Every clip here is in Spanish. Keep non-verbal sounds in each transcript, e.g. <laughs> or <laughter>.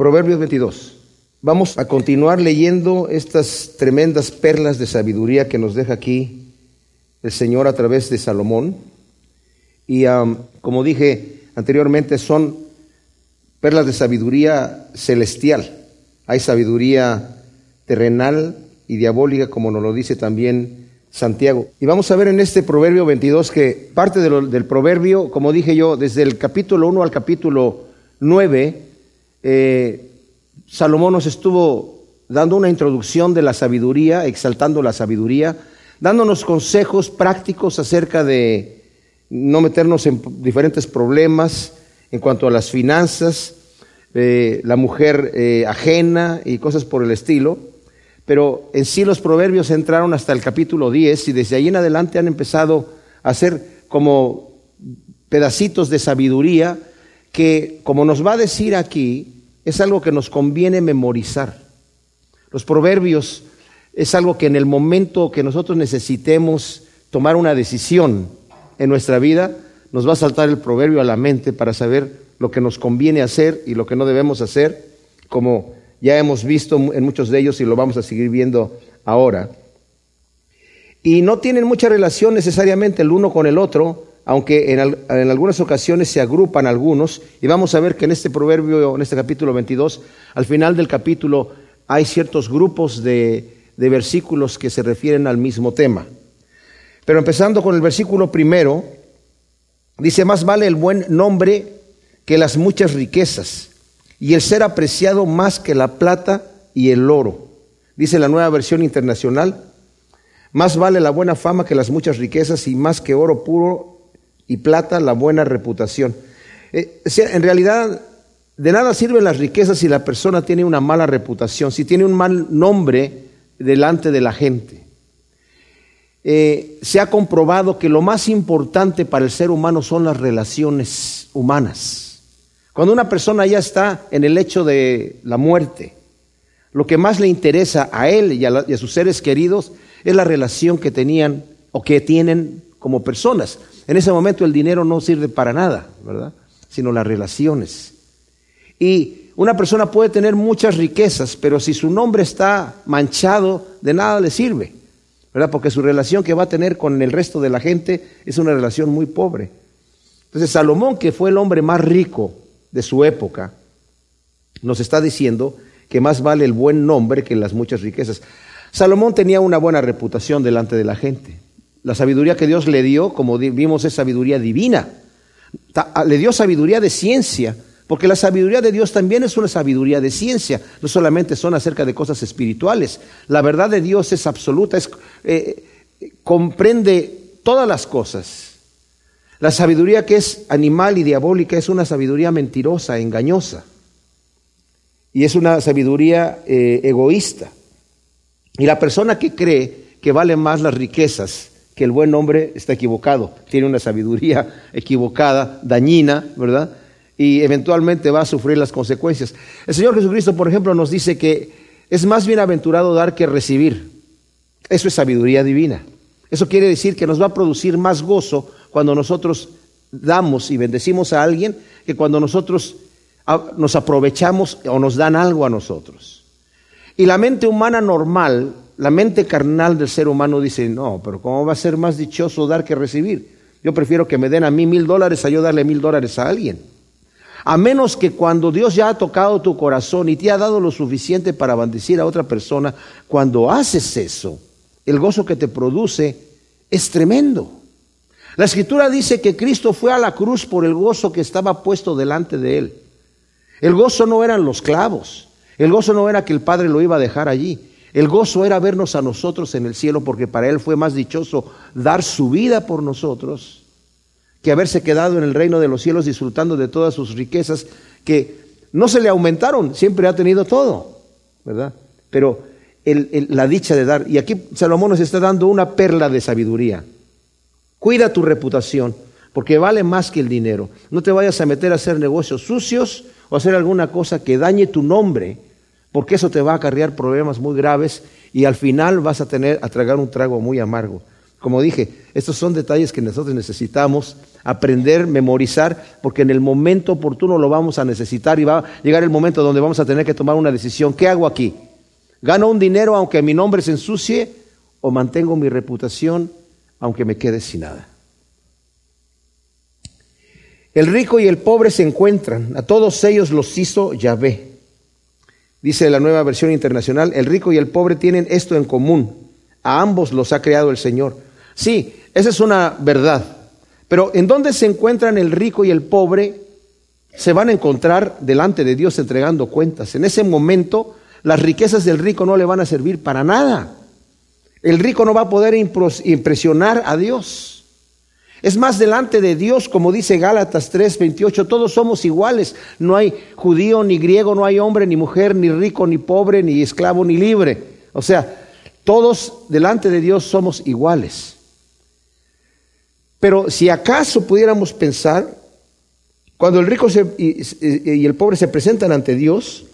Proverbios 22. Vamos a continuar leyendo estas tremendas perlas de sabiduría que nos deja aquí el Señor a través de Salomón. Y como dije anteriormente, son perlas de sabiduría celestial. Hay sabiduría terrenal y diabólica, como nos lo dice también Santiago. Y vamos a ver en este Proverbio 22 que parte del proverbio, como dije yo, desde el capítulo 1 al capítulo 9, eh, Salomón nos estuvo dando una introducción de la sabiduría, exaltando la sabiduría, dándonos consejos prácticos acerca de no meternos en diferentes problemas en cuanto a las finanzas, eh, la mujer eh, ajena y cosas por el estilo. Pero en sí los proverbios entraron hasta el capítulo 10 y desde ahí en adelante han empezado a ser como pedacitos de sabiduría que, como nos va a decir aquí, es algo que nos conviene memorizar. Los proverbios es algo que en el momento que nosotros necesitemos tomar una decisión en nuestra vida, nos va a saltar el proverbio a la mente para saber lo que nos conviene hacer y lo que no debemos hacer, como ya hemos visto en muchos de ellos y lo vamos a seguir viendo ahora. Y no tienen mucha relación necesariamente el uno con el otro, aunque en, algunas ocasiones se agrupan algunos, y vamos a ver que en este proverbio, en este capítulo 22, al final del capítulo hay ciertos grupos de, de versículos que se refieren al mismo tema. Pero empezando con el versículo primero, dice, más vale el buen nombre que las muchas riquezas, y el ser apreciado más que la plata y el oro. Dice la nueva versión internacional, más vale la buena fama que las muchas riquezas y más que oro puro y plata la buena reputación. Eh, en realidad, de nada sirven las riquezas si la persona tiene una mala reputación, si tiene un mal nombre delante de la gente. Eh, se ha comprobado que lo más importante para el ser humano son las relaciones humanas. Cuando una persona ya está en el hecho de la muerte, lo que más le interesa a él y a sus seres queridos es la relación que tenían o que tienen como personas. En ese momento el dinero no sirve para nada, ¿verdad? Sino las relaciones. Y una persona puede tener muchas riquezas, pero si su nombre está manchado, de nada le sirve, ¿verdad? Porque su relación que va a tener con el resto de la gente es una relación muy pobre. Entonces Salomón, que fue el hombre más rico de su época, nos está diciendo que más vale el buen nombre que las muchas riquezas. Salomón tenía una buena reputación delante de la gente. La sabiduría que Dios le dio, como vimos, es sabiduría divina. Le dio sabiduría de ciencia, porque la sabiduría de Dios también es una sabiduría de ciencia, no solamente son acerca de cosas espirituales. La verdad de Dios es absoluta, eh, comprende todas las cosas. La sabiduría que es animal y diabólica es una sabiduría mentirosa, engañosa, y es una sabiduría eh, egoísta. Y la persona que cree que valen más las riquezas que el buen hombre está equivocado, tiene una sabiduría <laughs> equivocada, dañina, ¿verdad? Y eventualmente va a sufrir las consecuencias. El Señor Jesucristo, por ejemplo, nos dice que es más bienaventurado dar que recibir. Eso es sabiduría divina. Eso quiere decir que nos va a producir más gozo cuando nosotros damos y bendecimos a alguien que cuando nosotros nos aprovechamos o nos dan algo a nosotros. Y la mente humana normal la mente carnal del ser humano dice, no, pero ¿cómo va a ser más dichoso dar que recibir? Yo prefiero que me den a mí mil dólares a yo darle mil dólares a alguien. A menos que cuando Dios ya ha tocado tu corazón y te ha dado lo suficiente para bendecir a otra persona, cuando haces eso, el gozo que te produce es tremendo. La escritura dice que Cristo fue a la cruz por el gozo que estaba puesto delante de él. El gozo no eran los clavos, el gozo no era que el Padre lo iba a dejar allí, el gozo era vernos a nosotros en el cielo porque para él fue más dichoso dar su vida por nosotros que haberse quedado en el reino de los cielos disfrutando de todas sus riquezas que no se le aumentaron, siempre ha tenido todo, ¿verdad? Pero la dicha de dar, y aquí Salomón nos está dando una perla de sabiduría. Cuida tu reputación, porque vale más que el dinero. No te vayas a meter a hacer negocios sucios o hacer alguna cosa que dañe tu nombre porque eso te va a acarrear problemas muy graves y al final vas a tener a tragar un trago muy amargo. Como dije, estos son detalles que nosotros necesitamos aprender, memorizar, porque en el momento oportuno lo vamos a necesitar y va a llegar el momento donde vamos a tener que tomar una decisión. ¿Qué hago aquí? ¿Gano un dinero aunque mi nombre se ensucie o mantengo mi reputación aunque me quede sin nada? El rico y el pobre se encuentran, a todos ellos los hizo Yahvé. Dice la nueva versión internacional, el rico y el pobre tienen esto en común, a ambos los ha creado el Señor. Sí, esa es una verdad, pero en dónde se encuentran el rico y el pobre, se van a encontrar delante de Dios entregando cuentas. En ese momento, las riquezas del rico no le van a servir para nada. El rico no va a poder impresionar a Dios. Es más, delante de Dios, como dice Gálatas 3:28, todos somos iguales. No hay judío ni griego, no hay hombre ni mujer, ni rico ni pobre, ni esclavo ni libre. O sea, todos delante de Dios somos iguales. Pero si acaso pudiéramos pensar, cuando el rico y, y el pobre se presentan ante Dios,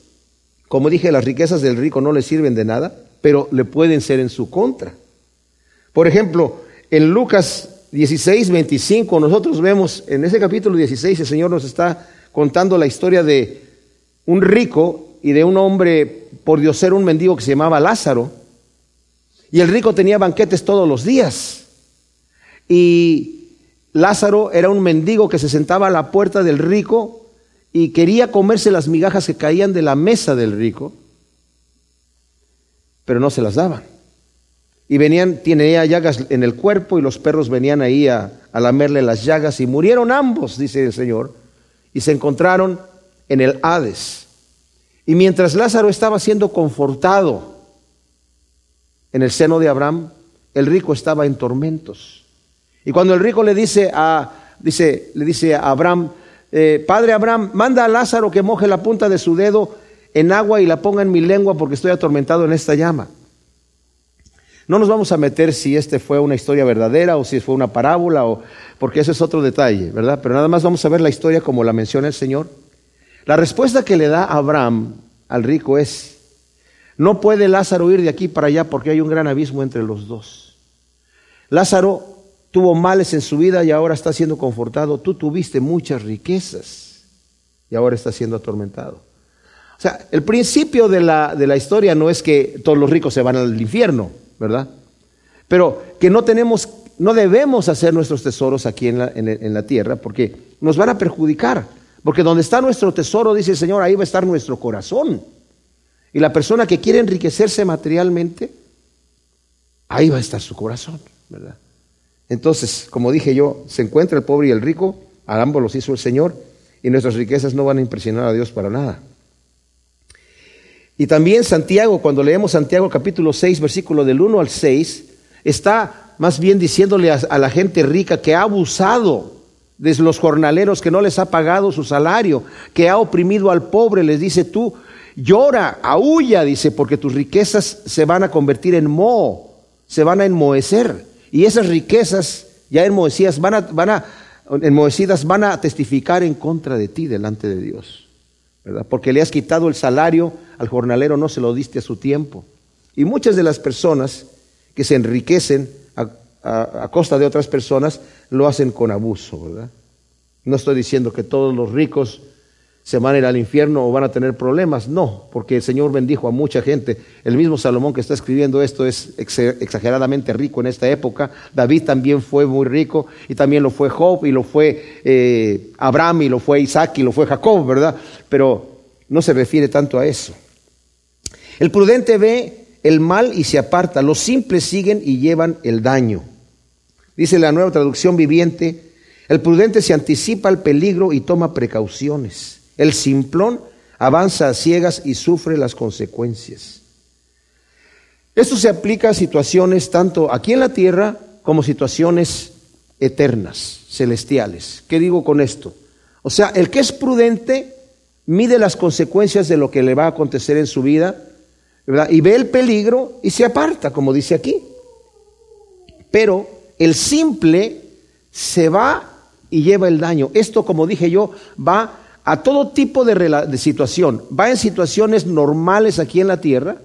como dije, las riquezas del rico no le sirven de nada, pero le pueden ser en su contra. Por ejemplo, en Lucas 16, 25, nosotros vemos en ese capítulo 16, el Señor nos está contando la historia de un rico y de un hombre, por Dios ser un mendigo que se llamaba Lázaro. Y el rico tenía banquetes todos los días. Y Lázaro era un mendigo que se sentaba a la puerta del rico y quería comerse las migajas que caían de la mesa del rico, pero no se las daban. Y venían, tenía llagas en el cuerpo y los perros venían ahí a, lamerle las llagas y murieron ambos, dice el Señor, y se encontraron en el Hades. Y mientras Lázaro estaba siendo confortado en el seno de Abraham, el rico estaba en tormentos. Y cuando el rico le dice a, dice, le dice a Abraham, eh, Padre Abraham, manda a Lázaro que moje la punta de su dedo en agua y la ponga en mi lengua porque estoy atormentado en esta llama. No nos vamos a meter si este fue una historia verdadera o si fue una parábola, o, porque eso es otro detalle, ¿verdad? Pero nada más vamos a ver la historia como la menciona el Señor. La respuesta que le da Abraham al rico es, no puede Lázaro ir de aquí para allá porque hay un gran abismo entre los dos. Lázaro tuvo males en su vida y ahora está siendo confortado. Tú tuviste muchas riquezas y ahora está siendo atormentado. O sea, el principio de la, de la historia no es que todos los ricos se van al infierno. ¿Verdad? Pero que no tenemos, no debemos hacer nuestros tesoros aquí en la, en la tierra porque nos van a perjudicar. Porque donde está nuestro tesoro, dice el Señor, ahí va a estar nuestro corazón. Y la persona que quiere enriquecerse materialmente, ahí va a estar su corazón, ¿verdad? Entonces, como dije yo, se encuentra el pobre y el rico, a ambos los hizo el Señor, y nuestras riquezas no van a impresionar a Dios para nada. Y también Santiago, cuando leemos Santiago capítulo 6, versículo del 1 al 6, está más bien diciéndole a, la gente rica que ha abusado de los jornaleros, que no les ha pagado su salario, que ha oprimido al pobre, les dice tú, llora, aúlla, dice, porque tus riquezas se van a convertir en moho, se van a enmohecer. Y esas riquezas ya enmohecidas van a, van a, enmohecidas van a testificar en contra de ti delante de Dios. Porque le has quitado el salario al jornalero, no se lo diste a su tiempo. Y muchas de las personas que se enriquecen a, costa de otras personas lo hacen con abuso, ¿verdad? No estoy diciendo que todos los ricos se van a ir al infierno o van a tener problemas. No, porque el Señor bendijo a mucha gente. El mismo Salomón que está escribiendo esto es exageradamente rico en esta época. David también fue muy rico y también lo fue Job y lo fue eh, Abraham y lo fue Isaac y lo fue Jacob, ¿verdad? Pero no se refiere tanto a eso. El prudente ve el mal y se aparta. Los simples siguen y llevan el daño. Dice la nueva traducción viviente, el prudente se anticipa al peligro y toma precauciones. El simplón avanza a ciegas y sufre las consecuencias. Esto se aplica a situaciones tanto aquí en la tierra como situaciones eternas, celestiales. ¿Qué digo con esto? O sea, el que es prudente mide las consecuencias de lo que le va a acontecer en su vida, ¿verdad? Y ve el peligro y se aparta, como dice aquí. Pero el simple se va y lleva el daño. Esto, como dije yo, va a todo tipo de, situación. Va en situaciones normales aquí en la tierra.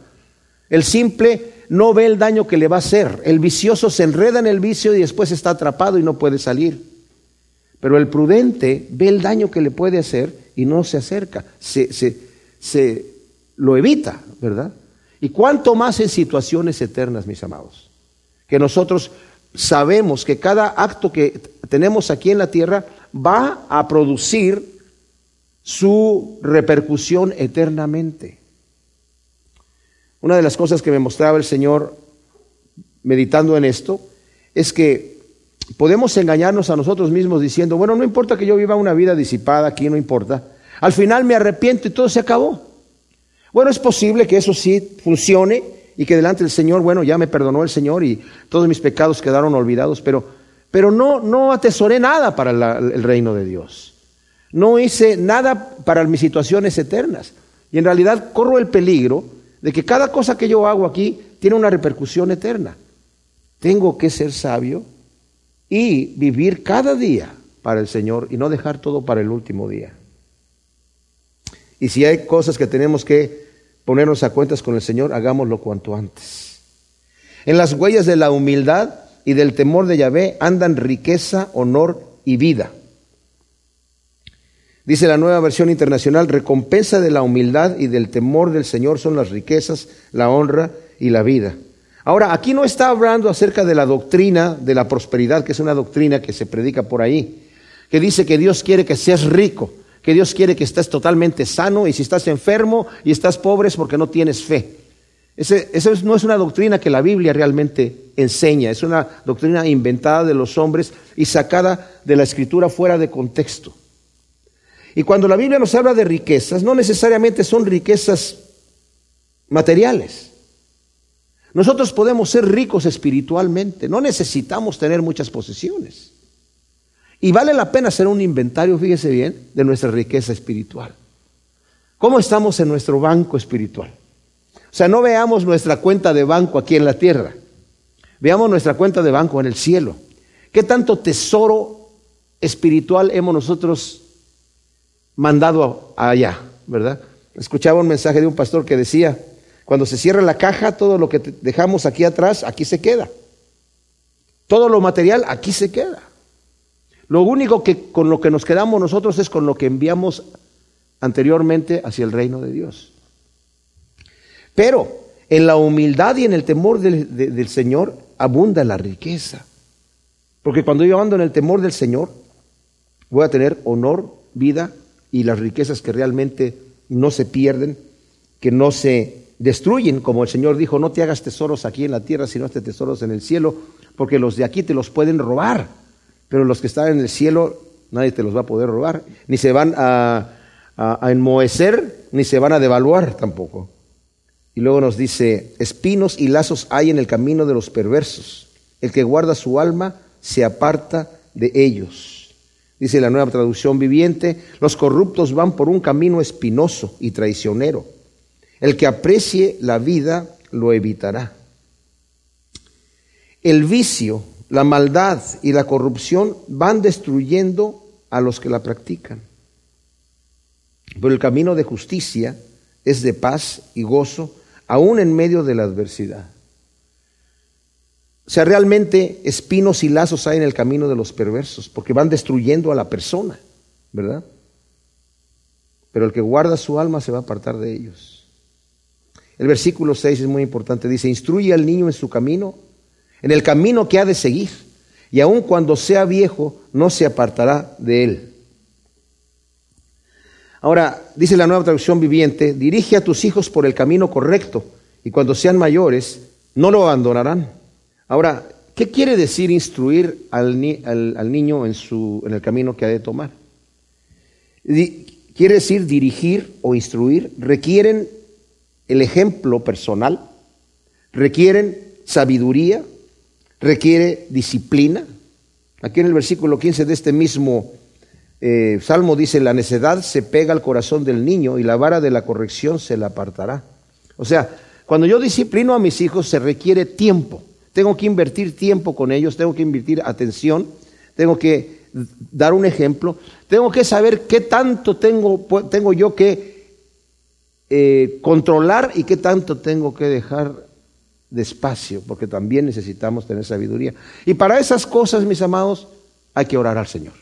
El simple no ve el daño que le va a hacer. El vicioso se enreda en el vicio y después está atrapado y no puede salir. Pero el prudente ve el daño que le puede hacer y no se acerca, se, se, lo evita, ¿verdad? Y cuánto más en situaciones eternas, mis amados, que nosotros sabemos que cada acto que tenemos aquí en la tierra va a producir su repercusión eternamente. Una de las cosas que me mostraba el Señor meditando en esto es que podemos engañarnos a nosotros mismos diciendo, bueno, no importa que yo viva una vida disipada aquí, no importa. Al final me arrepiento y todo se acabó. Bueno, es posible que eso sí funcione y que delante del Señor, bueno, ya me perdonó el Señor y todos mis pecados quedaron olvidados, pero, pero no, no atesoré nada para el reino de Dios. No hice nada para mis situaciones eternas. Y en realidad corro el peligro de que cada cosa que yo hago aquí tiene una repercusión eterna. Tengo que ser sabio y vivir cada día para el Señor y no dejar todo para el último día. Y si hay cosas que tenemos que ponernos a cuentas con el Señor, hagámoslo cuanto antes. En las huellas de la humildad y del temor de Yahvé andan riqueza, honor y vida. Dice la nueva versión internacional, recompensa de la humildad y del temor del Señor son las riquezas, la honra y la vida. Ahora, aquí no está hablando acerca de la doctrina de la prosperidad, que es una doctrina que se predica por ahí, que dice que Dios quiere que seas rico, que Dios quiere que estés totalmente sano y si estás enfermo y estás pobre es porque no tienes fe. Esa no es una doctrina que la Biblia realmente enseña, es una doctrina inventada de los hombres y sacada de la escritura fuera de contexto. Y cuando la Biblia nos habla de riquezas, no necesariamente son riquezas materiales. Nosotros podemos ser ricos espiritualmente, no necesitamos tener muchas posesiones. Y vale la pena hacer un inventario, fíjese bien, de nuestra riqueza espiritual. ¿Cómo estamos en nuestro banco espiritual? O sea, no veamos nuestra cuenta de banco aquí en la tierra, veamos nuestra cuenta de banco en el cielo. ¿Qué tanto tesoro espiritual hemos nosotros mandado allá, ¿verdad? Escuchaba un mensaje de un pastor que decía, cuando se cierra la caja, todo lo que dejamos aquí atrás, aquí se queda. Todo lo material, aquí se queda. Lo único que con lo que nos quedamos nosotros es con lo que enviamos anteriormente hacia el reino de Dios. Pero en la humildad y en el temor del, Señor abunda la riqueza. Porque cuando yo ando en el temor del Señor, voy a tener honor, vida y las riquezas que realmente no se pierden, que no se destruyen, como el Señor dijo, no te hagas tesoros aquí en la tierra, sino te tesoros en el cielo, porque los de aquí te los pueden robar, pero los que están en el cielo nadie te los va a poder robar, ni se van a, a, enmohecer, ni se van a devaluar tampoco. Y luego nos dice, espinos y lazos hay en el camino de los perversos, el que guarda su alma se aparta de ellos dice la nueva traducción viviente, los corruptos van por un camino espinoso y traicionero. El que aprecie la vida lo evitará. El vicio, la maldad y la corrupción van destruyendo a los que la practican. Pero el camino de justicia es de paz y gozo, aún en medio de la adversidad. O sea, realmente espinos y lazos hay en el camino de los perversos, porque van destruyendo a la persona, ¿verdad? Pero el que guarda su alma se va a apartar de ellos. El versículo 6 es muy importante, dice, instruye al niño en su camino, en el camino que ha de seguir, y aun cuando sea viejo, no se apartará de él. Ahora, dice la nueva traducción viviente, dirige a tus hijos por el camino correcto, y cuando sean mayores, no lo abandonarán. Ahora, ¿qué quiere decir instruir al, niño en, su, en el camino que ha de tomar? Quiere decir dirigir o instruir, requieren el ejemplo personal, requieren sabiduría, requiere disciplina. Aquí en el versículo 15 de este mismo eh, salmo dice, la necedad se pega al corazón del niño y la vara de la corrección se la apartará. O sea, cuando yo disciplino a mis hijos se requiere tiempo. Tengo que invertir tiempo con ellos, tengo que invertir atención, tengo que dar un ejemplo, tengo que saber qué tanto tengo, tengo yo que eh, controlar y qué tanto tengo que dejar despacio, porque también necesitamos tener sabiduría. Y para esas cosas, mis amados, hay que orar al Señor.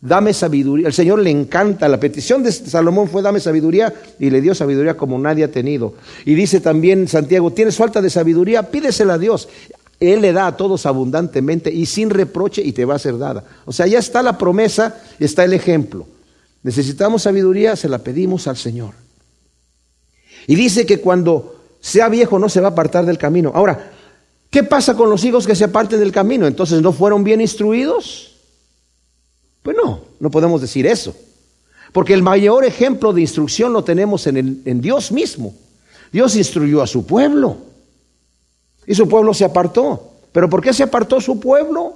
dame sabiduría. El Señor le encanta. La petición de Salomón fue dame sabiduría y le dio sabiduría como nadie ha tenido. Y dice también Santiago, tienes falta de sabiduría, pídesela a Dios. Él le da a todos abundantemente y sin reproche y te va a ser dada. O sea, ya está la promesa, está el ejemplo. Necesitamos sabiduría, se la pedimos al Señor. Y dice que cuando sea viejo no se va a apartar del camino. Ahora, ¿qué pasa con los hijos que se aparten del camino? Entonces, ¿no fueron bien instruidos? Pues no, no podemos decir eso. Porque el mayor ejemplo de instrucción lo tenemos en, en Dios mismo. Dios instruyó a su pueblo. Y su pueblo se apartó. ¿Pero por qué se apartó su pueblo?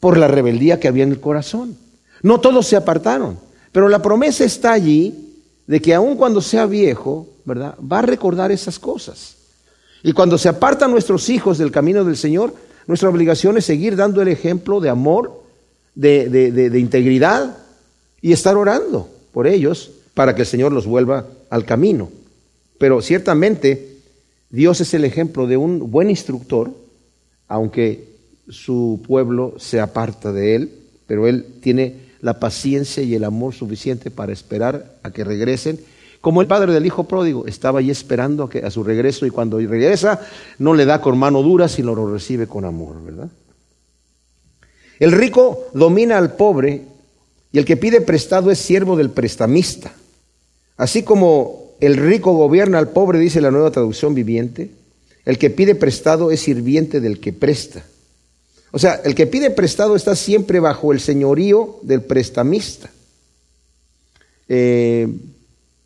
Por la rebeldía que había en el corazón. No todos se apartaron, pero la promesa está allí de que aun cuando sea viejo, ¿verdad? Va a recordar esas cosas. Y cuando se apartan nuestros hijos del camino del Señor, nuestra obligación es seguir dando el ejemplo de amor, de, de integridad y estar orando por ellos para que el Señor los vuelva al camino. Pero ciertamente Dios es el ejemplo de un buen instructor, aunque su pueblo se aparta de él, pero él tiene la paciencia y el amor suficiente para esperar a que regresen. Como el padre del hijo pródigo estaba ahí esperando a, que, a su regreso y cuando regresa no le da con mano dura, sino lo recibe con amor, ¿verdad? El rico domina al pobre y el que pide prestado es siervo del prestamista. Así como el rico gobierna al pobre, dice la nueva traducción viviente. El que pide prestado es sirviente del que presta. O sea, el que pide prestado está siempre bajo el señorío del prestamista. Eh,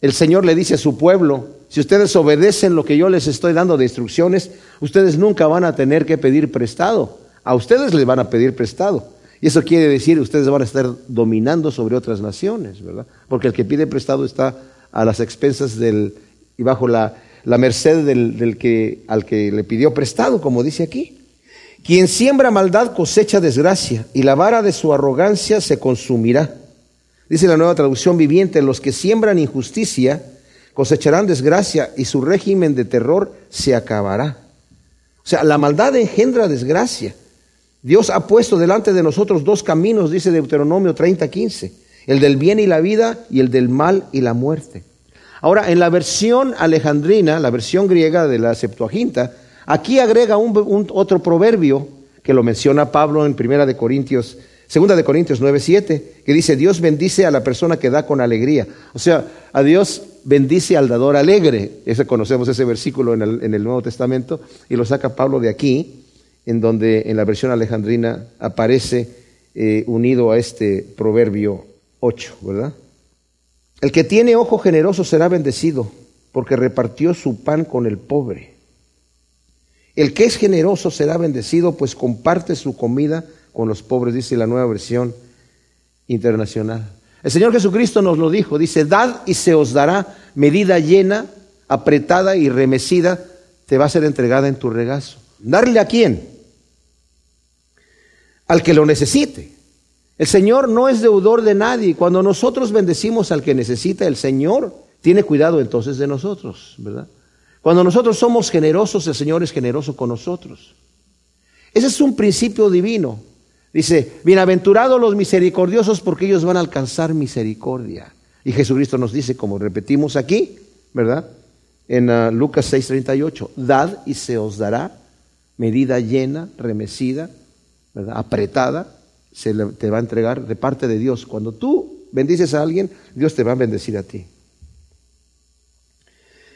el Señor le dice a su pueblo, si ustedes obedecen lo que yo les estoy dando de instrucciones, ustedes nunca van a tener que pedir prestado. A ustedes les van a pedir prestado. Y eso quiere decir, ustedes van a estar dominando sobre otras naciones, ¿verdad? Porque el que pide prestado está a las expensas del, y bajo la, merced del, que, al que le pidió prestado, como dice aquí. Quien siembra maldad cosecha desgracia, y la vara de su arrogancia se consumirá. Dice la nueva traducción viviente, los que siembran injusticia cosecharán desgracia, y su régimen de terror se acabará. O sea, la maldad engendra desgracia. Dios ha puesto delante de nosotros dos caminos, dice Deuteronomio 30, 15 el del bien y la vida y el del mal y la muerte. Ahora, en la versión alejandrina, la versión griega de la Septuaginta, aquí agrega un, otro proverbio que lo menciona Pablo en Primera de Corintios, Segunda de Corintios 9:7, que dice Dios bendice a la persona que da con alegría. O sea, a Dios bendice al dador alegre. Ese conocemos ese versículo en el, Nuevo Testamento y lo saca Pablo de aquí, en donde en la versión alejandrina aparece eh, unido a este proverbio 8, ¿verdad? El que tiene ojo generoso será bendecido, porque repartió su pan con el pobre. El que es generoso será bendecido, pues comparte su comida con los pobres, dice la nueva versión internacional. El Señor Jesucristo nos lo dijo, dice, dad y se os dará medida llena, apretada y remecida, te va a ser entregada en tu regazo. ¿Darle a quién? Al que lo necesite. El Señor no es deudor de nadie. Cuando nosotros bendecimos al que necesita, el Señor tiene cuidado entonces de nosotros, ¿verdad? Cuando nosotros somos generosos, el Señor es generoso con nosotros. Ese es un principio divino. Dice, bienaventurados los misericordiosos porque ellos van a alcanzar misericordia. Y Jesucristo nos dice, como repetimos aquí, ¿verdad? En uh, Lucas 6:38, dad y se os dará medida llena, remecida, ¿verdad? apretada, se te va a entregar de parte de Dios. Cuando tú bendices a alguien, Dios te va a bendecir a ti.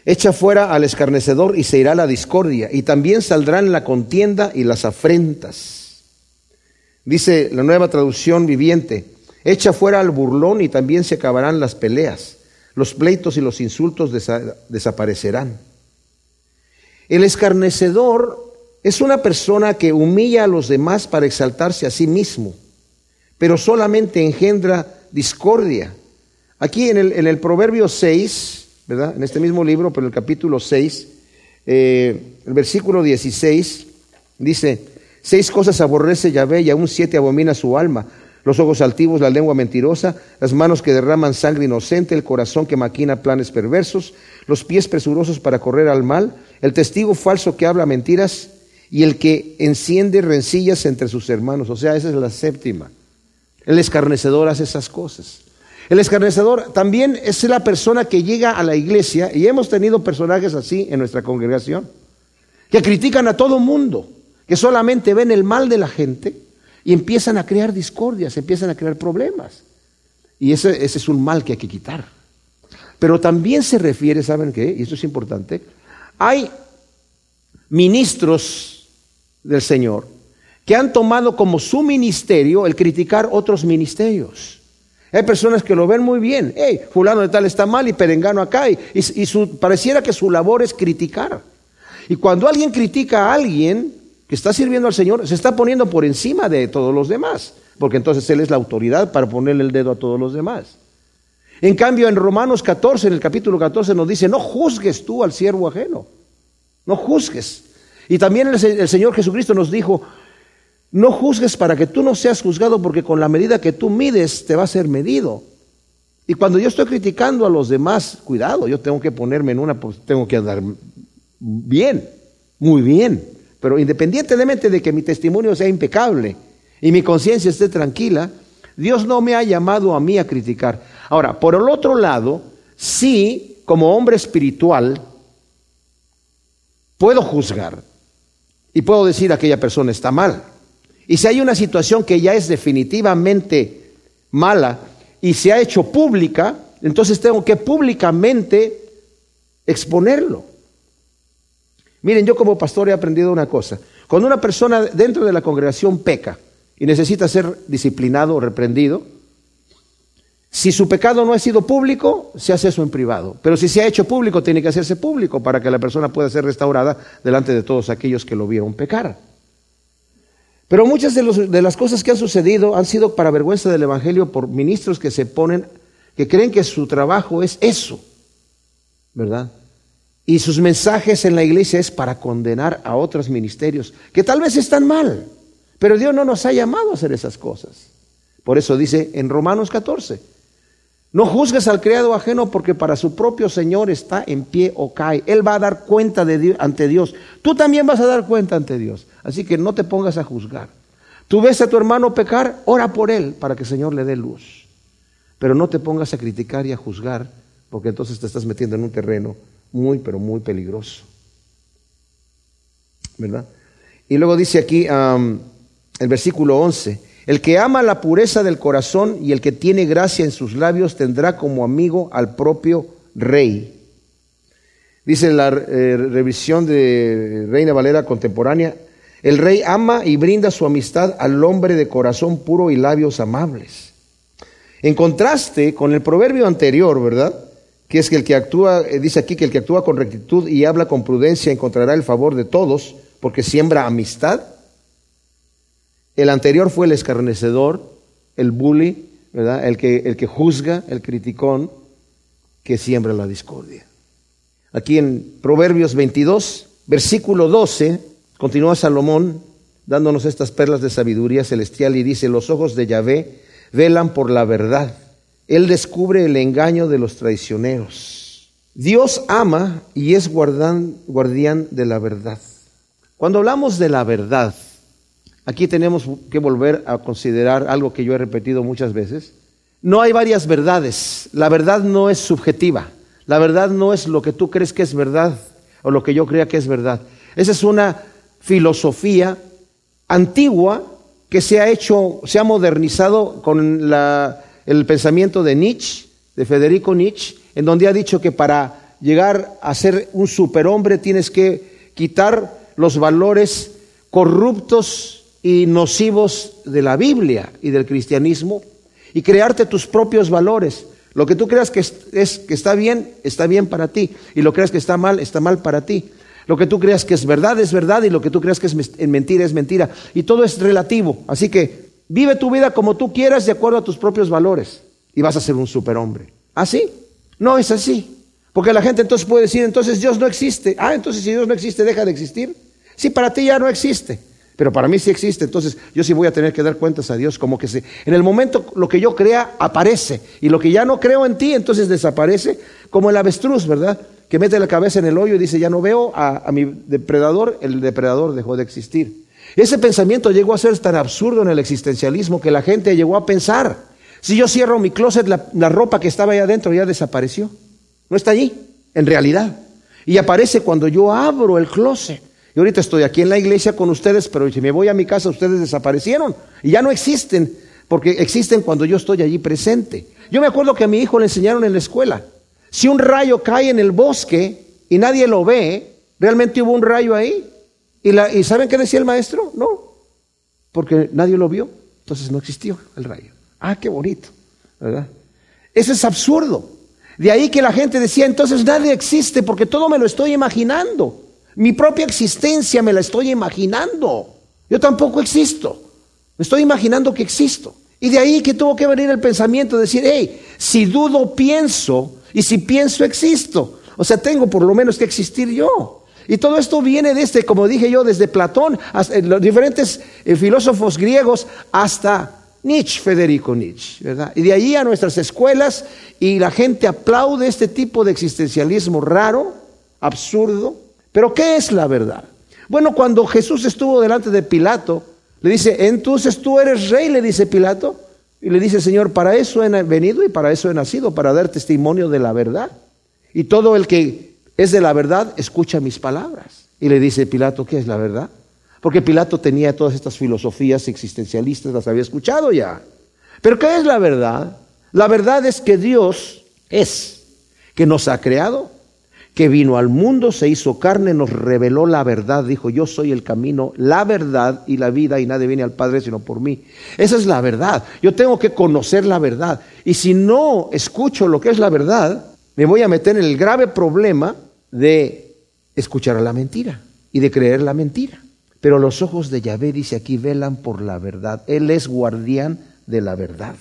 Echa fuera al escarnecedor y se irá la discordia, y también saldrán la contienda y las afrentas. Dice la nueva traducción viviente, echa fuera al burlón y también se acabarán las peleas, los pleitos y los insultos desaparecerán. El escarnecedor es una persona que humilla a los demás para exaltarse a sí mismo pero solamente engendra discordia. Aquí en el, en Proverbio 6, ¿verdad? En este mismo libro, pero el capítulo 6, eh, el versículo 16, dice, seis cosas aborrece Yahvé y aún siete abomina su alma. Los ojos altivos, la lengua mentirosa, las manos que derraman sangre inocente, el corazón que maquina planes perversos, los pies presurosos para correr al mal, el testigo falso que habla mentiras y el que enciende rencillas entre sus hermanos. O sea, esa es la séptima El escarnecedor hace esas cosas. El escarnecedor también es la persona que llega a la iglesia, y hemos tenido personajes así en nuestra congregación, que critican a todo mundo, que solamente ven el mal de la gente y empiezan a crear discordias, empiezan a crear problemas. Y ese, ese es un mal que hay que quitar. Pero también se refiere, ¿saben qué? Y esto es importante. Hay ministros del Señor que han tomado como su ministerio el criticar otros ministerios. Hay personas que lo ven muy bien. Hey, fulano de tal está mal y perengano acá. Y, su, pareciera que su labor es criticar. Y cuando alguien critica a alguien que está sirviendo al Señor, se está poniendo por encima de todos los demás. Porque entonces Él es la autoridad para ponerle el dedo a todos los demás. En cambio, en Romanos 14, en el capítulo 14, nos dice, no juzgues tú al siervo ajeno. No juzgues. Y también el, el Señor Jesucristo nos dijo, no juzgues para que tú no seas juzgado, porque con la medida que tú mides te va a ser medido. Y cuando yo estoy criticando a los demás, cuidado, yo tengo que ponerme en una, pues tengo que andar bien, muy bien. Pero independientemente de que mi testimonio sea impecable y mi conciencia esté tranquila, Dios no me ha llamado a mí a criticar. Ahora, por el otro lado, sí, como hombre espiritual, puedo juzgar y puedo decir aquella persona está mal. Y si hay una situación que ya es definitivamente mala y se ha hecho pública, entonces tengo que públicamente exponerlo. Miren, yo como pastor he aprendido una cosa. Cuando una persona dentro de la congregación peca y necesita ser disciplinado o reprendido, si su pecado no ha sido público, se hace eso en privado. Pero si se ha hecho público, tiene que hacerse público para que la persona pueda ser restaurada delante de todos aquellos que lo vieron pecar. Pero muchas de, las cosas que han sucedido han sido para vergüenza del Evangelio por ministros que se ponen, que creen que su trabajo es eso, ¿verdad? Y sus mensajes en la iglesia es para condenar a otros ministerios, que tal vez están mal, pero Dios no nos ha llamado a hacer esas cosas. Por eso dice en Romanos 14, no juzgues al criado ajeno porque para su propio Señor está en pie o cae. Él va a dar cuenta ante Dios. Tú también vas a dar cuenta ante Dios. Así que no te pongas a juzgar. Tú ves a tu hermano pecar, ora por él para que el Señor le dé luz. Pero no te pongas a criticar y a juzgar porque entonces te estás metiendo en un terreno muy, pero muy peligroso. ¿Verdad? Y luego dice aquí el versículo 11. El que ama la pureza del corazón y el que tiene gracia en sus labios tendrá como amigo al propio rey. Dice la eh, revisión de Reina Valera contemporánea, el rey ama y brinda su amistad al hombre de corazón puro y labios amables. En contraste con el proverbio anterior, ¿verdad? Que es que el que actúa, eh, dice aquí que el que actúa con rectitud y habla con prudencia encontrará el favor de todos, porque siembra amistad el anterior fue el escarnecedor, el bully, ¿verdad? El que, el que juzga, el criticón, que siembra la discordia. Aquí en Proverbios 22, versículo 12, continúa Salomón dándonos estas perlas de sabiduría celestial y dice, los ojos de Yahvé velan por la verdad. Él descubre el engaño de los traicioneros. Dios ama y es guardián de la verdad. Cuando hablamos de la verdad, Aquí tenemos que volver a considerar algo que yo he repetido muchas veces. No hay varias verdades. La verdad no es subjetiva. La verdad no es lo que tú crees que es verdad o lo que yo crea que es verdad. Esa es una filosofía antigua que se ha hecho, se ha modernizado con el pensamiento de Nietzsche, de Federico Nietzsche, en donde ha dicho que para llegar a ser un superhombre tienes que quitar los valores corruptos y nocivos de la Biblia y del cristianismo y crearte tus propios valores. Lo que tú creas que, es, que está bien, está bien para ti. Y lo que creas que está mal, está mal para ti. Lo que tú creas que es verdad, es verdad. Y lo que tú creas que es mentira, es mentira. Y todo es relativo. Así que vive tu vida como tú quieras de acuerdo a tus propios valores. Y vas a ser un superhombre. ¿Así? No es así. Porque la gente entonces puede decir, entonces Dios no existe. Ah, entonces si Dios no existe, deja de existir. Sí, para ti ya no existe. Pero para mí sí existe, entonces yo sí voy a tener que dar cuentas a Dios, como que se, en el momento lo que yo crea aparece y lo que ya no creo en ti, entonces desaparece, como el avestruz, ¿verdad? Que mete la cabeza en el hoyo y dice, ya no veo a, mi depredador, el depredador dejó de existir. Ese pensamiento llegó a ser tan absurdo en el existencialismo que la gente llegó a pensar, si yo cierro mi closet, la, la ropa que estaba ahí adentro ya desapareció. No está allí, en realidad. Y aparece cuando yo abro el closet. Y ahorita estoy aquí en la iglesia con ustedes, pero si me voy a mi casa, ustedes desaparecieron. Y ya no existen, porque existen cuando yo estoy allí presente. Yo me acuerdo que a mi hijo le enseñaron en la escuela. Si un rayo cae en el bosque y nadie lo ve, ¿realmente hubo un rayo ahí? ¿Y, ¿Y saben qué decía el maestro? No, porque nadie lo vio. Entonces no existió el rayo. Ah, qué bonito, ¿verdad? Eso es absurdo. De ahí que la gente decía, entonces nadie existe porque todo me lo estoy imaginando. Mi propia existencia me la estoy imaginando. Yo tampoco existo. Me estoy imaginando que existo. Y de ahí que tuvo que venir el pensamiento de decir, hey, si dudo, pienso, y si pienso, existo. O sea, tengo por lo menos que existir yo. Y todo esto viene desde, como dije yo, desde Platón, hasta, los diferentes eh, filósofos griegos, hasta Nietzsche, Federico Nietzsche, ¿verdad? Y de ahí a nuestras escuelas, y la gente aplaude este tipo de existencialismo raro, absurdo. Pero ¿qué es la verdad? Bueno, cuando Jesús estuvo delante de Pilato, le dice, entonces tú eres rey, le dice Pilato. Y le dice, Señor, para eso he venido y para eso he nacido, para dar testimonio de la verdad. Y todo el que es de la verdad, escucha mis palabras. Y le dice Pilato, ¿qué es la verdad? Porque Pilato tenía todas estas filosofías existencialistas, las había escuchado ya. Pero ¿qué es la verdad? La verdad es que Dios es, que nos ha creado, que vino al mundo, se hizo carne, nos reveló la verdad, dijo, yo soy el camino, la verdad y la vida, y nadie viene al Padre sino por mí. Esa es la verdad. Yo tengo que conocer la verdad. Y si no escucho lo que es la verdad, me voy a meter en el grave problema de escuchar a la mentira y de creer la mentira. Pero los ojos de Yahvé, dice aquí, velan por la verdad. Él es guardián de la verdad.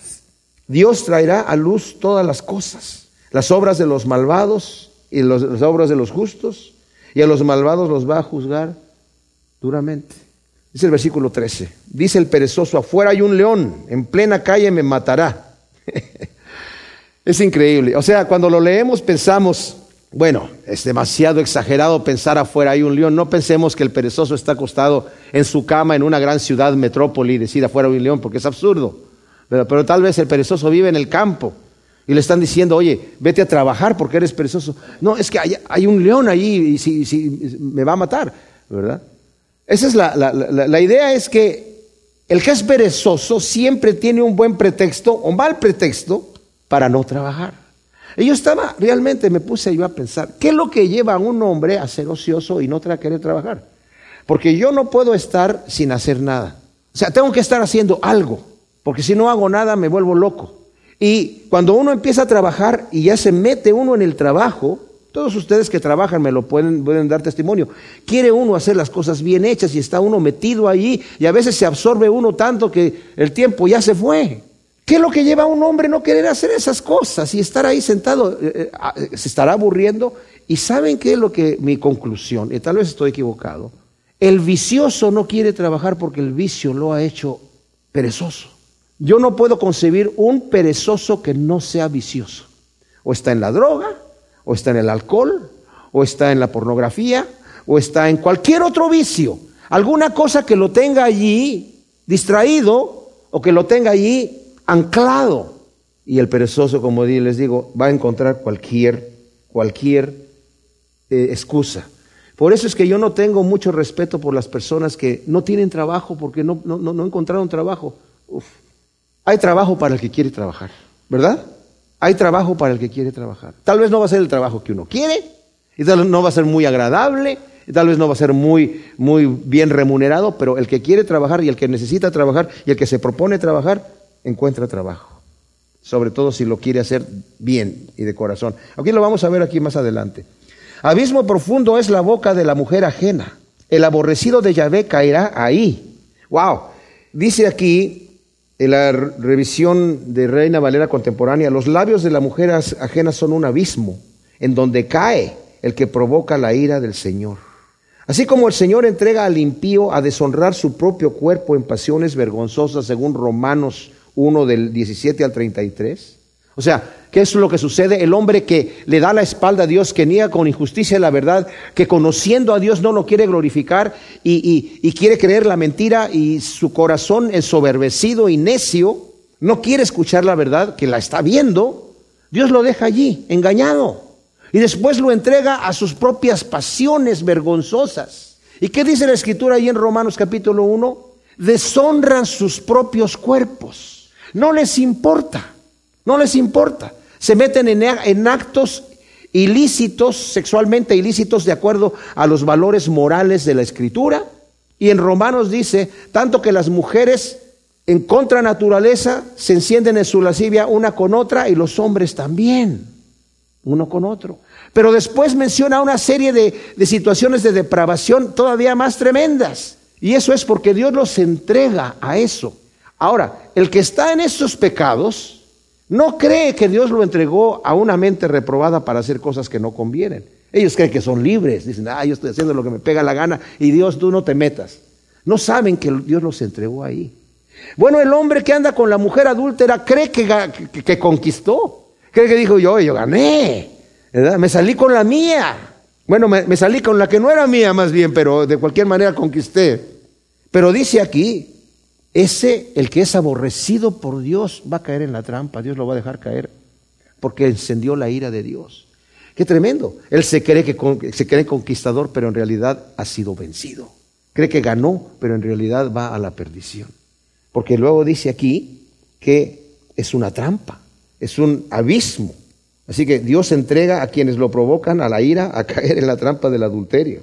Dios traerá a luz todas las cosas, las obras de los malvados y las obras de los justos, y a los malvados los va a juzgar duramente. Dice el versículo 13. Dice el perezoso, afuera hay un león, en plena calle me matará. <laughs> es increíble. O sea, cuando lo leemos pensamos, bueno, es demasiado exagerado pensar afuera hay un león. No pensemos que el perezoso está acostado en su cama en una gran ciudad, metrópoli, y decir afuera hay un león, porque es absurdo. Pero, pero, tal vez el perezoso vive en el campo y le están diciendo, oye, vete a trabajar porque eres perezoso. No, es que hay, un león ahí y si, me va a matar, ¿verdad? Esa es la, idea, es que el que es perezoso siempre tiene un buen pretexto o mal pretexto para no trabajar. Y yo estaba, realmente me puse yo a pensar, ¿qué es lo que lleva a un hombre a ser ocioso y no querer trabajar? Porque yo no puedo estar sin hacer nada. O sea, tengo que estar haciendo algo, porque si no hago nada me vuelvo loco. Y cuando uno empieza a trabajar y ya se mete uno en el trabajo, todos ustedes que trabajan me lo pueden, pueden dar testimonio, quiere uno hacer las cosas bien hechas y está uno metido allí y a veces se absorbe uno tanto que el tiempo ya se fue. ¿Qué es lo que lleva a un hombre no querer hacer esas cosas y estar ahí sentado? Eh, eh, ah, se estará aburriendo. ¿Y saben qué es lo que mi conclusión? Y tal vez estoy equivocado. El vicioso no quiere trabajar porque el vicio lo ha hecho perezoso. Yo no puedo concebir un perezoso que no sea vicioso. O está en la droga, o está en el alcohol, o está en la pornografía, o está en cualquier otro vicio. Alguna cosa que lo tenga allí distraído o que lo tenga allí anclado. Y el perezoso, como les digo, va a encontrar cualquier, cualquier eh, excusa. Por eso es que yo no tengo mucho respeto por las personas que no tienen trabajo porque no, no, no encontraron trabajo. Uf. Hay trabajo para el que quiere trabajar, ¿verdad? Hay trabajo para el que quiere trabajar. Tal vez no va a ser el trabajo que uno quiere, y tal vez no va a ser muy agradable, y tal vez no va a ser muy, muy bien remunerado, pero el que quiere trabajar y el que necesita trabajar y el que se propone trabajar, encuentra trabajo. Sobre todo si lo quiere hacer bien y de corazón. Aquí lo vamos a ver aquí más adelante. Abismo profundo es la boca de la mujer ajena. El aborrecido de Yahvé caerá ahí. Wow. Dice aquí en la revisión de Reina Valera contemporánea, los labios de la mujer ajena son un abismo en donde cae el que provoca la ira del Señor. Así como el Señor entrega al impío a deshonrar su propio cuerpo en pasiones vergonzosas, según Romanos 1 del 17 al 33. O sea, ¿qué es lo que sucede? El hombre que le da la espalda a Dios, que niega con injusticia la verdad, que conociendo a Dios no lo quiere glorificar y, y quiere creer la mentira y su corazón ensoberbecido y necio, no quiere escuchar la verdad, que la está viendo, Dios lo deja allí, engañado. Y después lo entrega a sus propias pasiones vergonzosas. ¿Y qué dice la escritura ahí en Romanos capítulo 1? Deshonran sus propios cuerpos. No les importa. No les importa. Se meten en, actos ilícitos, sexualmente ilícitos, de acuerdo a los valores morales de la escritura. Y en Romanos dice, tanto que las mujeres en contra naturaleza se encienden en su lascivia una con otra y los hombres también, uno con otro. Pero después menciona una serie de, de situaciones de depravación todavía más tremendas. Y eso es porque Dios los entrega a eso. Ahora, el que está en esos pecados, no cree que Dios lo entregó a una mente reprobada para hacer cosas que no convienen. Ellos creen que son libres, dicen, ah, yo estoy haciendo lo que me pega la gana y Dios tú no te metas. No saben que Dios los entregó ahí. Bueno, el hombre que anda con la mujer adúltera cree que, que, conquistó, cree que dijo yo, yo gané, me salí con la mía. Bueno, me, me salí con la que no era mía más bien, pero de cualquier manera conquisté. Pero dice aquí, ese, el que es aborrecido por Dios, va a caer en la trampa, Dios lo va a dejar caer, porque encendió la ira de Dios. Qué tremendo. Él se cree que se cree conquistador, pero en realidad ha sido vencido. Cree que ganó, pero en realidad va a la perdición. Porque luego dice aquí que es una trampa, es un abismo. Así que Dios entrega a quienes lo provocan a la ira a <laughs> caer en la trampa del adulterio.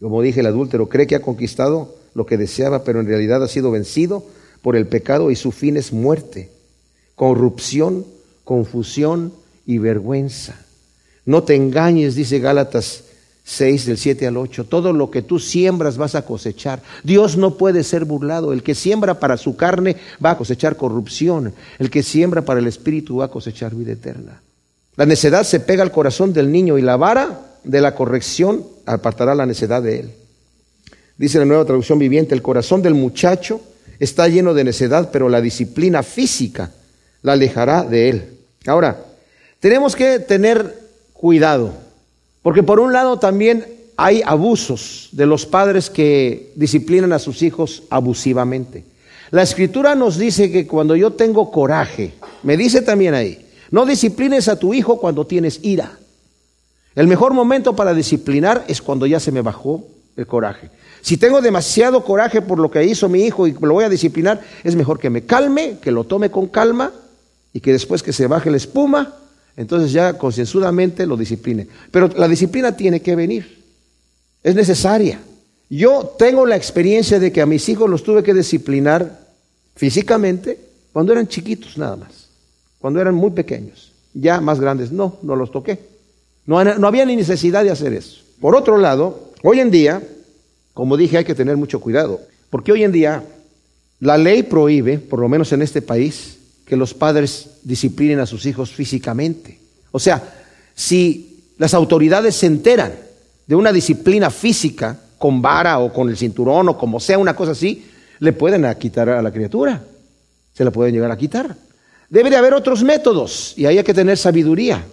Como dije, el adúltero cree que ha conquistado, lo que deseaba, pero en realidad ha sido vencido por el pecado y su fin es muerte, corrupción, confusión y vergüenza. No te engañes, dice Gálatas 6 del 7 al 8, todo lo que tú siembras vas a cosechar. Dios no puede ser burlado. El que siembra para su carne va a cosechar corrupción. El que siembra para el espíritu va a cosechar vida eterna. La necedad se pega al corazón del niño y la vara de la corrección apartará la necedad de él. Dice la nueva traducción viviente, el corazón del muchacho está lleno de necedad, pero la disciplina física la alejará de él. Ahora, tenemos que tener cuidado, porque por un lado también hay abusos de los padres que disciplinan a sus hijos abusivamente. La escritura nos dice que cuando yo tengo coraje, me dice también ahí, no disciplines a tu hijo cuando tienes ira. El mejor momento para disciplinar es cuando ya se me bajó el coraje. Si tengo demasiado coraje por lo que hizo mi hijo y lo voy a disciplinar, es mejor que me calme, que lo tome con calma y que después que se baje la espuma, entonces ya concienzudamente lo discipline. Pero la disciplina tiene que venir, es necesaria. Yo tengo la experiencia de que a mis hijos los tuve que disciplinar físicamente cuando eran chiquitos nada más, cuando eran muy pequeños. Ya más grandes, no, no los toqué. No, había ni necesidad de hacer eso. Por otro lado, hoy en día como dije, hay que tener mucho cuidado, porque hoy en día la ley prohíbe, por lo menos en este país, que los padres disciplinen a sus hijos físicamente. O sea, si las autoridades se enteran de una disciplina física con vara o con el cinturón o como sea, una cosa así, le pueden quitar a la criatura. Se la pueden llegar a quitar. Debe de haber otros métodos y ahí hay que tener sabiduría.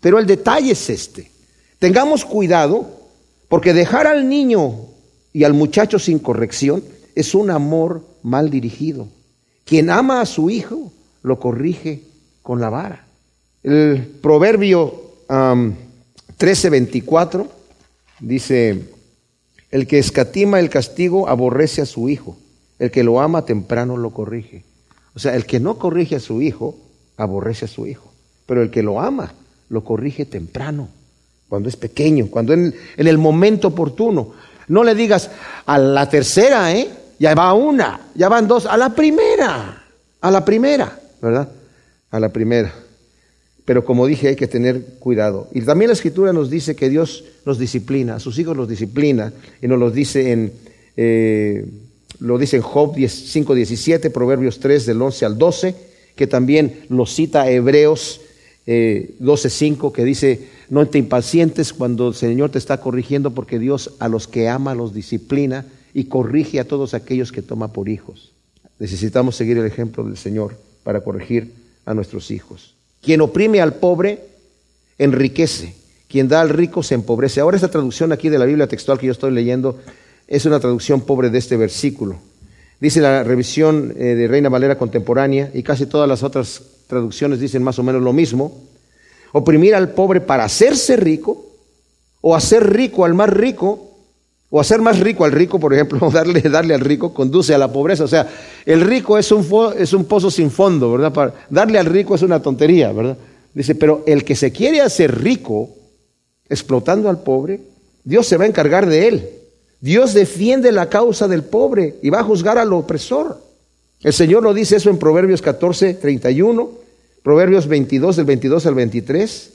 Pero el detalle es este. Tengamos cuidado porque dejar al niño y al muchacho sin corrección es un amor mal dirigido. Quien ama a su hijo lo corrige con la vara. El proverbio 13:24 dice, el que escatima el castigo aborrece a su hijo, el que lo ama temprano lo corrige. O sea, el que no corrige a su hijo, aborrece a su hijo, pero el que lo ama lo corrige temprano, cuando es pequeño, cuando en el momento oportuno. No le digas a la tercera, ¿eh? Ya va una, ya van dos, a la primera, a la primera, ¿verdad? A la primera. Pero como dije, hay que tener cuidado. Y también la escritura nos dice que Dios nos disciplina, a sus hijos los disciplina, y nos lo dice en, eh, lo dice en Job 5.17, Proverbios 3 del 11 al 12, que también lo cita Hebreos eh, 12.5, que dice, no te impacientes cuando el Señor te está corrigiendo porque Dios a los que ama los disciplina y corrige a todos aquellos que toma por hijos. Necesitamos seguir el ejemplo del Señor para corregir a nuestros hijos. Quien oprime al pobre, enriquece. Quien da al rico, se empobrece. Ahora esta traducción aquí de la Biblia textual que yo estoy leyendo es una traducción pobre de este versículo. Dice la revisión eh, de Reina Valera contemporánea y casi todas las otras traducciones dicen más o menos lo mismo. Oprimir al pobre para hacerse rico o hacer rico al más rico o hacer más rico al rico, por ejemplo, <laughs> darle, darle al rico, conduce a la pobreza. O sea, el rico es un, es un pozo sin fondo, ¿verdad? Darle al rico es una tontería, ¿verdad? Dice, pero el que se quiere hacer rico explotando al pobre, Dios se va a encargar de él. Dios defiende la causa del pobre y va a juzgar al opresor. El Señor lo dice eso en Proverbios 14, 31, Proverbios 22, del 22 al 23.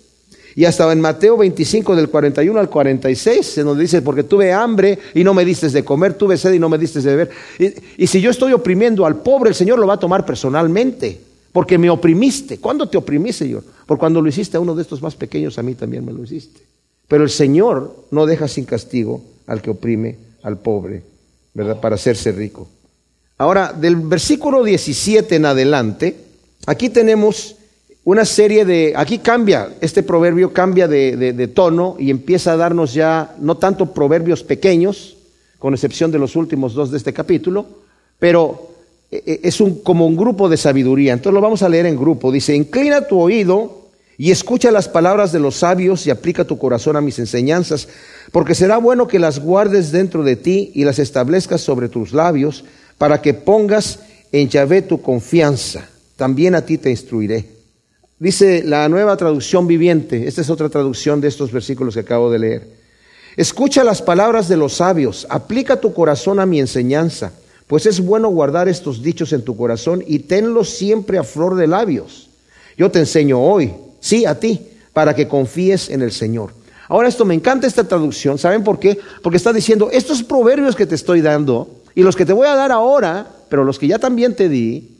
Y hasta en Mateo 25 del 41 al 46 se nos dice, porque tuve hambre y no me diste de comer, tuve sed y no me diste de beber. Y, y, si yo estoy oprimiendo al pobre, el Señor lo va a tomar personalmente, porque me oprimiste. ¿Cuándo te oprimí, Señor? Por cuando lo hiciste a uno de estos más pequeños, a mí también me lo hiciste. Pero el Señor no deja sin castigo al que oprime al pobre, ¿verdad? Para hacerse rico. Ahora, del versículo 17 en adelante, aquí tenemos una serie de, aquí cambia, este proverbio cambia de, tono y empieza a darnos ya no tanto proverbios pequeños, con excepción de los últimos dos de este capítulo, pero e, e, es un, como un grupo de sabiduría. Entonces lo vamos a leer en grupo. Dice, inclina tu oído y escucha las palabras de los sabios y aplica tu corazón a mis enseñanzas, porque será bueno que las guardes dentro de ti y las establezcas sobre tus labios, para que pongas en Yahvé tu confianza. También a ti te instruiré. Dice la nueva traducción viviente, esta es otra traducción de estos versículos que acabo de leer. Escucha las palabras de los sabios, aplica tu corazón a mi enseñanza, pues es bueno guardar estos dichos en tu corazón y tenlos siempre a flor de labios. Yo te enseño hoy, sí, a ti, para que confíes en el Señor. Ahora esto me encanta esta traducción, ¿saben por qué? Porque está diciendo, estos proverbios que te estoy dando y los que te voy a dar ahora, pero los que ya también te di,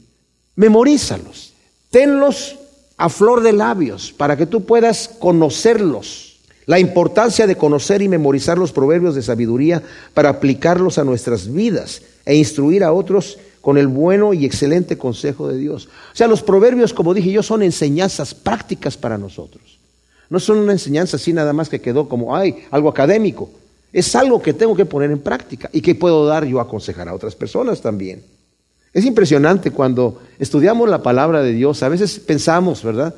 memorízalos, tenlos a flor de labios para que tú puedas conocerlos. La importancia de conocer y memorizar los proverbios de sabiduría para aplicarlos a nuestras vidas e instruir a otros con el bueno y excelente consejo de Dios. O sea, los proverbios, como dije yo, son enseñanzas prácticas para nosotros. No son una enseñanza así nada más que quedó como, ay, algo académico. Es algo que tengo que poner en práctica y que puedo dar yo a aconsejar a otras personas también. Es impresionante cuando estudiamos la palabra de Dios, a veces pensamos, ¿verdad?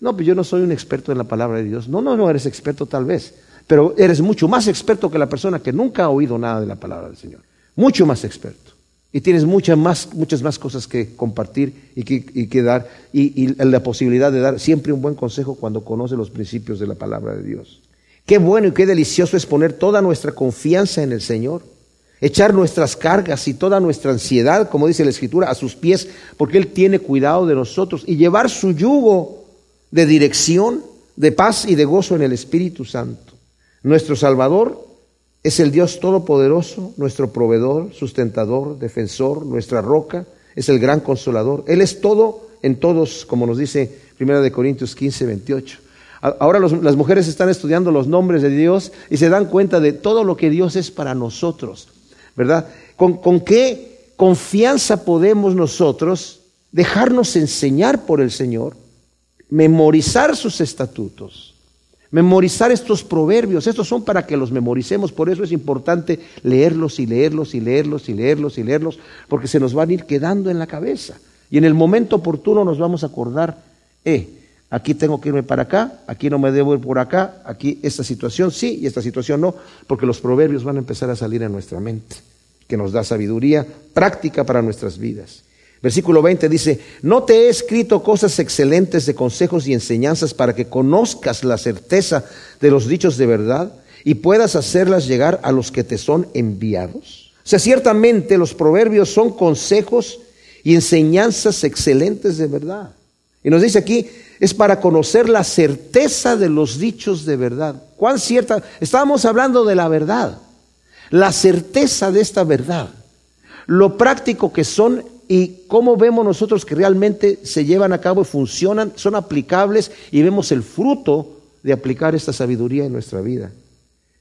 No, pues yo no soy un experto en la palabra de Dios. No, no, no eres experto tal vez, pero eres mucho más experto que la persona que nunca ha oído nada de la palabra del Señor. Mucho más experto. Y tienes muchas más, muchas más cosas que compartir y que, dar, y, y la posibilidad de dar siempre un buen consejo cuando conoces los principios de la palabra de Dios. Qué bueno y qué delicioso es poner toda nuestra confianza en el Señor echar nuestras cargas y toda nuestra ansiedad, como dice la Escritura, a sus pies, porque Él tiene cuidado de nosotros, y llevar su yugo de dirección, de paz y de gozo en el Espíritu Santo. Nuestro Salvador es el Dios Todopoderoso, nuestro proveedor, sustentador, defensor, nuestra roca, es el gran consolador. Él es todo en todos, como nos dice 1 Corintios 15, 28. Ahora las mujeres están estudiando los nombres de Dios y se dan cuenta de todo lo que Dios es para nosotros. ¿Verdad? ¿Con, qué confianza podemos nosotros dejarnos enseñar por el Señor, memorizar sus estatutos, memorizar estos proverbios? Estos son para que los memoricemos, por eso es importante leerlos y leerlos y leerlos y leerlos y leerlos, porque se nos van a ir quedando en la cabeza. Y en el momento oportuno nos vamos a acordar, eh, aquí tengo que irme para acá, aquí no me debo ir por acá, aquí esta situación sí y esta situación no, porque los proverbios van a empezar a salir en nuestra mente, que nos da sabiduría práctica para nuestras vidas. Versículo 20 dice, no te he escrito cosas excelentes de consejos y enseñanzas para que conozcas la certeza de los dichos de verdad y puedas hacerlas llegar a los que te son enviados. O sea, ciertamente los proverbios son consejos y enseñanzas excelentes de verdad. Y nos dice aquí, es para conocer la certeza de los dichos de verdad. ¿Cuán cierta? Estábamos hablando de la verdad, la certeza de esta verdad, lo práctico que son y cómo vemos nosotros que realmente se llevan a cabo y funcionan, son aplicables y vemos el fruto de aplicar esta sabiduría en nuestra vida.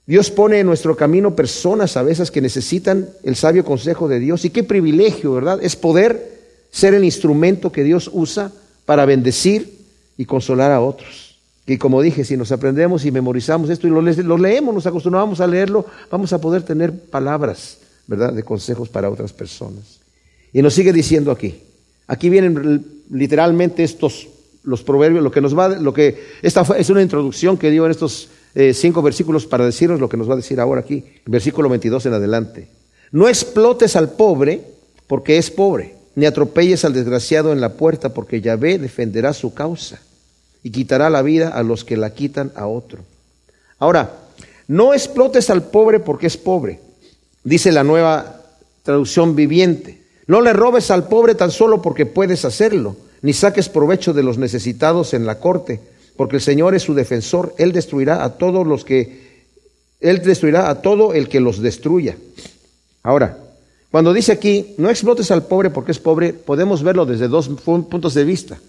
Dios pone en nuestro camino personas a veces que necesitan el sabio consejo de Dios y qué privilegio, ¿verdad? Es poder ser el instrumento que Dios usa para bendecir y consolar a otros. Y como dije, si nos aprendemos y memorizamos esto y lo, lo leemos, nos acostumbramos a leerlo, vamos a poder tener palabras, ¿verdad?, de consejos para otras personas. Y nos sigue diciendo aquí. Aquí vienen literalmente estos los proverbios, lo que nos va, lo que esta es una introducción que dio en estos eh, cinco versículos para decirnos lo que nos va a decir ahora aquí, versículo 22 en adelante. No explotes al pobre porque es pobre, ni atropelles al desgraciado en la puerta porque Yahvé defenderá su causa y quitará la vida a los que la quitan a otro. Ahora, no explotes al pobre porque es pobre, dice la nueva traducción viviente. No le robes al pobre tan solo porque puedes hacerlo ni saques provecho de los necesitados en la corte, porque el Señor es su defensor, Él destruirá a todos los que, Él destruirá a todo el que los destruya. Ahora, cuando dice aquí, no explotes al pobre porque es pobre, podemos verlo desde dos puntos de vista.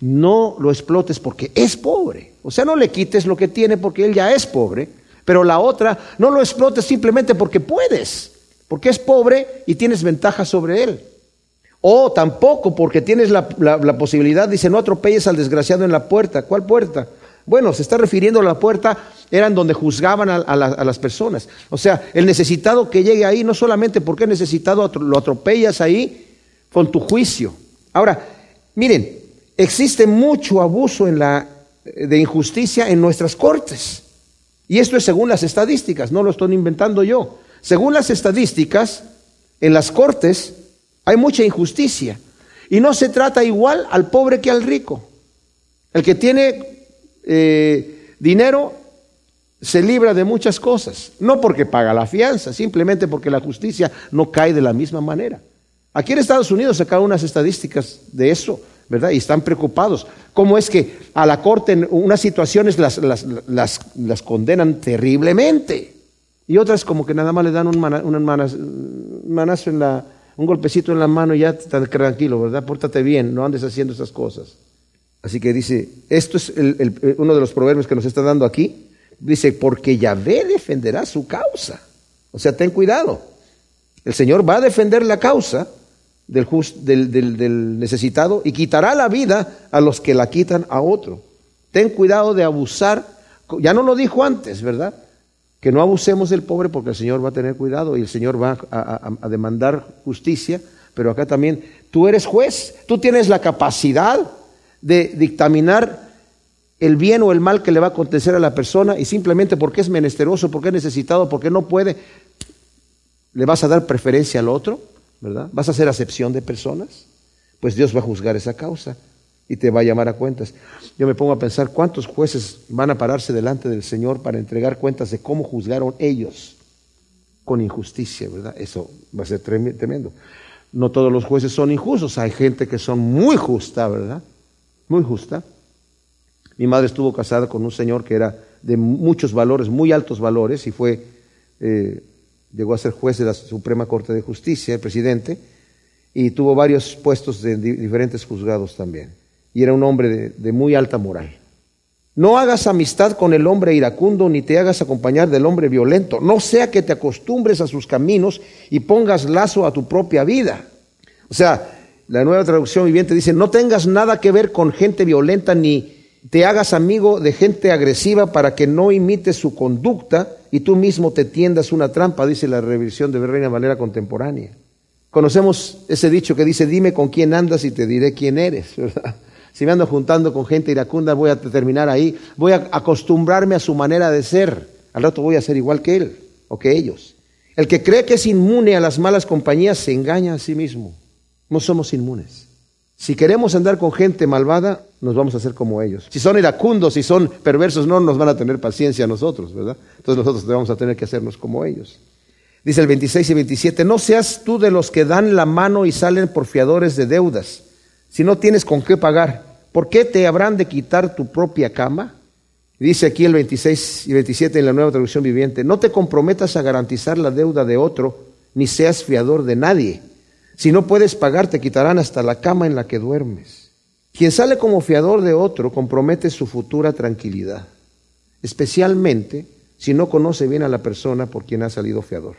No lo explotes porque es pobre. O sea, no le quites lo que tiene porque él ya es pobre. Pero la otra, no lo explotes simplemente porque puedes, porque es pobre y tienes ventaja sobre él. O tampoco porque tienes la, posibilidad, dice, no atropelles al desgraciado en la puerta. ¿Cuál puerta? Bueno, se está refiriendo a la puerta, eran donde juzgaban a, las personas. O sea, el necesitado que llegue ahí, no solamente porque es necesitado, lo atropellas ahí con tu juicio. Ahora, miren, existe mucho abuso en la, de injusticia en nuestras cortes. Y esto es según las estadísticas, no lo estoy inventando yo. Según las estadísticas, en las cortes hay mucha injusticia. Y no se trata igual al pobre que al rico. El que tiene eh, dinero se libra de muchas cosas. No porque paga la fianza, simplemente porque la justicia no cae de la misma manera. Aquí en Estados Unidos sacaron unas estadísticas de eso, ¿verdad? Y están preocupados. ¿Cómo es que a la corte en unas situaciones las, las, condenan terriblemente? Y otras como que nada más le dan un, manazo en la, un golpecito en la mano y ya estás tranquilo, ¿verdad? Pórtate bien, no andes haciendo esas cosas. Así que dice, esto es uno de los proverbios que nos está dando aquí. Dice, porque Yahvé defenderá su causa. O sea, ten cuidado. El Señor va a defender la causa del, del, necesitado y quitará la vida a los que la quitan a otro. Ten cuidado de abusar. Ya no lo dijo antes, ¿verdad? que no abusemos del pobre porque el Señor va a tener cuidado y el Señor va a, demandar justicia, pero acá también tú eres juez, tú tienes la capacidad de dictaminar el bien o el mal que le va a acontecer a la persona y simplemente porque es menesteroso, porque es necesitado, porque no puede, le vas a dar preferencia al otro, ¿verdad? ¿Vas a hacer acepción de personas? Pues Dios va a juzgar esa causa y te va a llamar a cuentas. Yo me pongo a pensar cuántos jueces van a pararse delante del Señor para entregar cuentas de cómo juzgaron ellos con injusticia, ¿verdad? Eso va a ser tremendo. No todos los jueces son injustos, hay gente que son muy justa, ¿verdad? Muy justa. Mi madre estuvo casada con un señor que era de muchos valores, muy altos valores, y fue, eh, llegó a ser juez de la Suprema Corte de Justicia, el presidente, y tuvo varios puestos de diferentes juzgados también y era un hombre de, muy alta moral. No hagas amistad con el hombre iracundo, ni te hagas acompañar del hombre violento. No sea que te acostumbres a sus caminos y pongas lazo a tu propia vida. O sea, la nueva traducción viviente dice, no tengas nada que ver con gente violenta, ni te hagas amigo de gente agresiva para que no imites su conducta y tú mismo te tiendas una trampa, dice la revisión de Reina Valera contemporánea. Conocemos ese dicho que dice, dime con quién andas y te diré quién eres. <laughs> Si me ando juntando con gente iracunda, voy a terminar ahí. Voy a acostumbrarme a su manera de ser. Al rato voy a ser igual que él o que ellos. El que cree que es inmune a las malas compañías se engaña a sí mismo. No somos inmunes. Si queremos andar con gente malvada, nos vamos a hacer como ellos. Si son iracundos, si son perversos, no nos van a tener paciencia a nosotros, ¿verdad? Entonces nosotros vamos a tener que hacernos como ellos. Dice el 26 y 27, no seas tú de los que dan la mano y salen por fiadores de deudas, si no tienes con qué pagar. ¿por qué te habrán de quitar tu propia cama? Dice aquí el 26 y 27 en la nueva traducción viviente, no te comprometas a garantizar la deuda de otro, ni seas fiador de nadie. Si no puedes pagar, te quitarán hasta la cama en la que duermes. Quien sale como fiador de otro compromete su futura tranquilidad, especialmente si no conoce bien a la persona por quien ha salido fiador.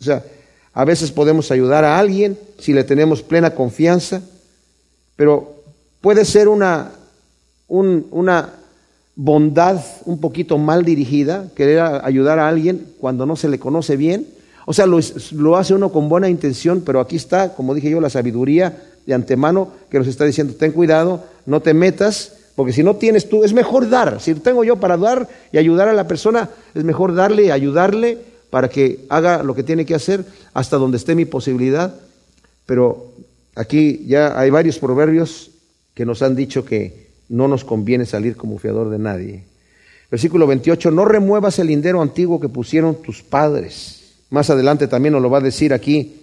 O sea, a veces podemos ayudar a alguien si le tenemos plena confianza, pero puede ser una una bondad un poquito mal dirigida, querer ayudar a alguien cuando no se le conoce bien. O sea, lo, hace uno con buena intención, pero aquí está, como dije yo, la sabiduría de antemano que nos está diciendo, ten cuidado, no te metas, porque si no tienes tú, es mejor dar. Si tengo yo para dar y ayudar a la persona, es mejor darle y ayudarle para que haga lo que tiene que hacer hasta donde esté mi posibilidad. Pero aquí ya hay varios proverbios que nos han dicho que no nos conviene salir como fiador de nadie. Versículo 28, no remuevas el lindero antiguo que pusieron tus padres. Más adelante también nos lo va a decir aquí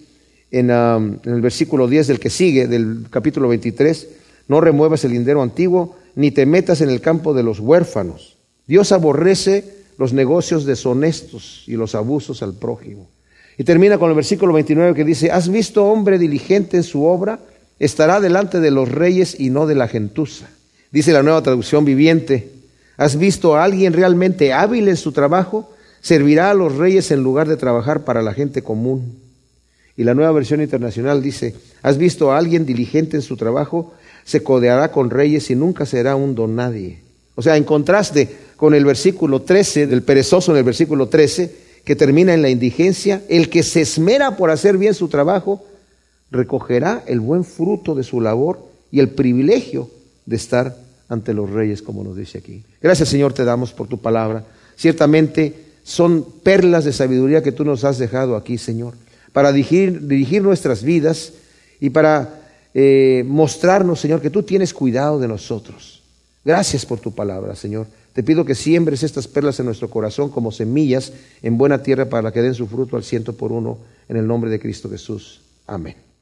en, en el versículo 10 del que sigue, del capítulo 23, no remuevas el lindero antiguo ni te metas en el campo de los huérfanos. Dios aborrece los negocios deshonestos y los abusos al prójimo. Y termina con el versículo 29 que dice, ¿has visto hombre diligente en su obra? Estará delante de los reyes y no de la gentuza. Dice la nueva traducción viviente, ¿has visto a alguien realmente hábil en su trabajo? Servirá a los reyes en lugar de trabajar para la gente común. Y la nueva versión internacional dice, ¿has visto a alguien diligente en su trabajo? se codeará con reyes y nunca será un don nadie. O sea, en contraste con el versículo 13, del perezoso en el versículo 13, que termina en la indigencia, el que se esmera por hacer bien su trabajo, recogerá el buen fruto de su labor y el privilegio de estar ante los reyes, como nos dice aquí. Gracias Señor te damos por tu palabra. Ciertamente son perlas de sabiduría que tú nos has dejado aquí, Señor, para dirigir, nuestras vidas y para eh, mostrarnos, Señor, que tú tienes cuidado de nosotros. Gracias por tu palabra, Señor. Te pido que siembres estas perlas en nuestro corazón como semillas en buena tierra para que den su fruto al ciento por uno en el nombre de Cristo Jesús. Amén.